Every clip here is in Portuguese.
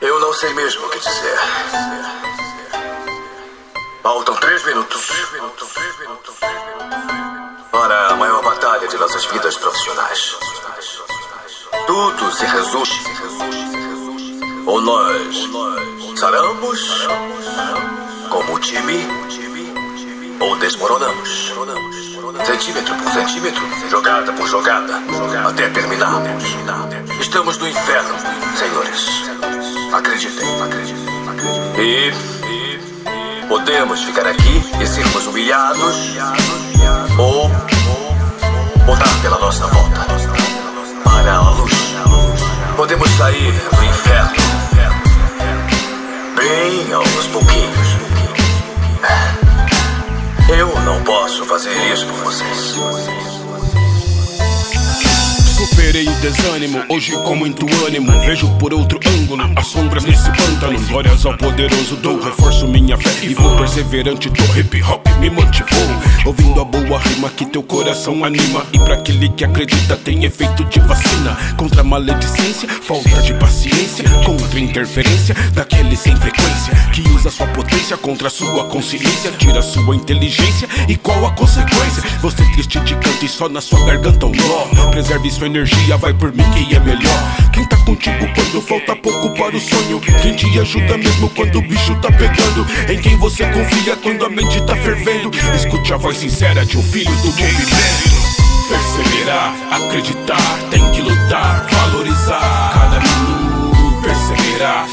Eu não sei mesmo o que dizer. Faltam três minutos. Para a maior batalha de nossas vidas profissionais. Tudo se resume. Ou nós saramos como time, ou desmoronamos. Centímetro por centímetro, jogada por jogada, até terminarmos. Estamos no inferno, senhores. Acreditem, acreditem, acreditem. E podemos ficar aqui e sermos humilhados, ou mudar pela nossa volta para a luz. Podemos sair do inferno bem aos pouquinhos. Eu não posso fazer isso por vocês. Superei o desânimo, hoje com muito ânimo. Vejo por outro ângulo, as sombras nesse pântano. Glórias ao poderoso dou, reforço minha fé E vou. Perseverante do hip hop me motivou Ouvindo a boa rima que teu coração anima. E pra aquele que acredita tem efeito de vacina. Contra maledicência, falta de paciência. Contra interferência daquele sem frequência sua potência contra sua consciência Tira sua inteligência e qual a consequência? Você triste de canto e só na sua garganta um nó. Preserve sua energia, vai por mim que é melhor. Quem tá contigo quando falta pouco para o sonho? Quem te ajuda mesmo quando o bicho tá pegando? Em quem você confia quando a mente tá fervendo? Escute a voz sincera de um filho do movimento Perseverar, acreditar, tem que lutar, valorizar. Cada minuto. Perseverar,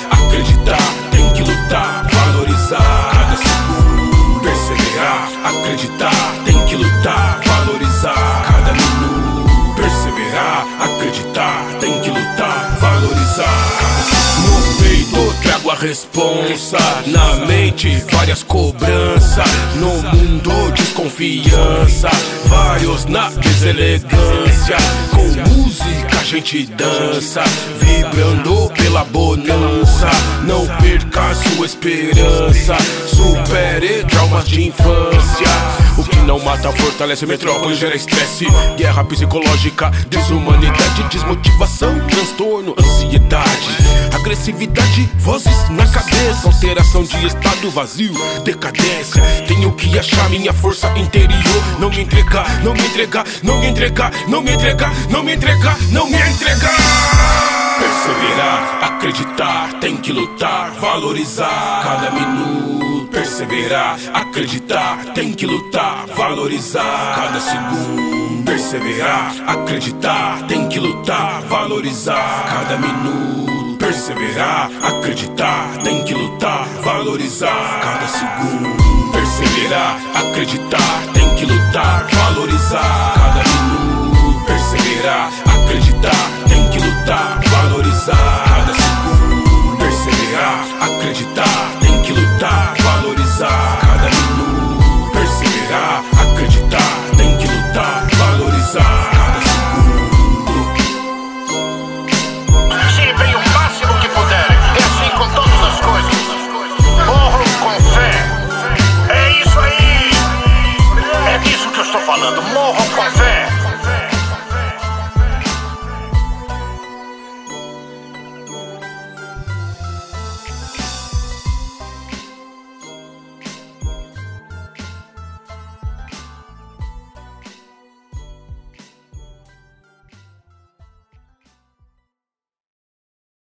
acreditar, tem que lutar, valorizar. No peito trago a responsa, na mente várias cobranças, no mundo desconfiança, vários na deselegância. Com música a gente dança, vibrando pela bonança. Não perca sua esperança, supere traumas de infância. O que não mata fortalece metrópole, gera estresse, guerra psicológica, desumanidade, transtorno, ansiedade, agressividade, vozes na cabeça, alteração de estado vazio, decadência. Tenho que achar minha força interior, não me entregar, não me entregar, não me entregar, não me entregar, não me entregar, não me entregar. Perseverar, acreditar, tem que lutar, valorizar cada minuto. Perseverar, acreditar, tem que lutar, valorizar cada segundo. Perseverar, acreditar, tem que lutar, valorizar cada minuto. Perseverar, acreditar, tem que lutar, valorizar cada segundo. Perseverar, acreditar, tem que lutar, valorizar cada minuto. Perseverar, acreditar, com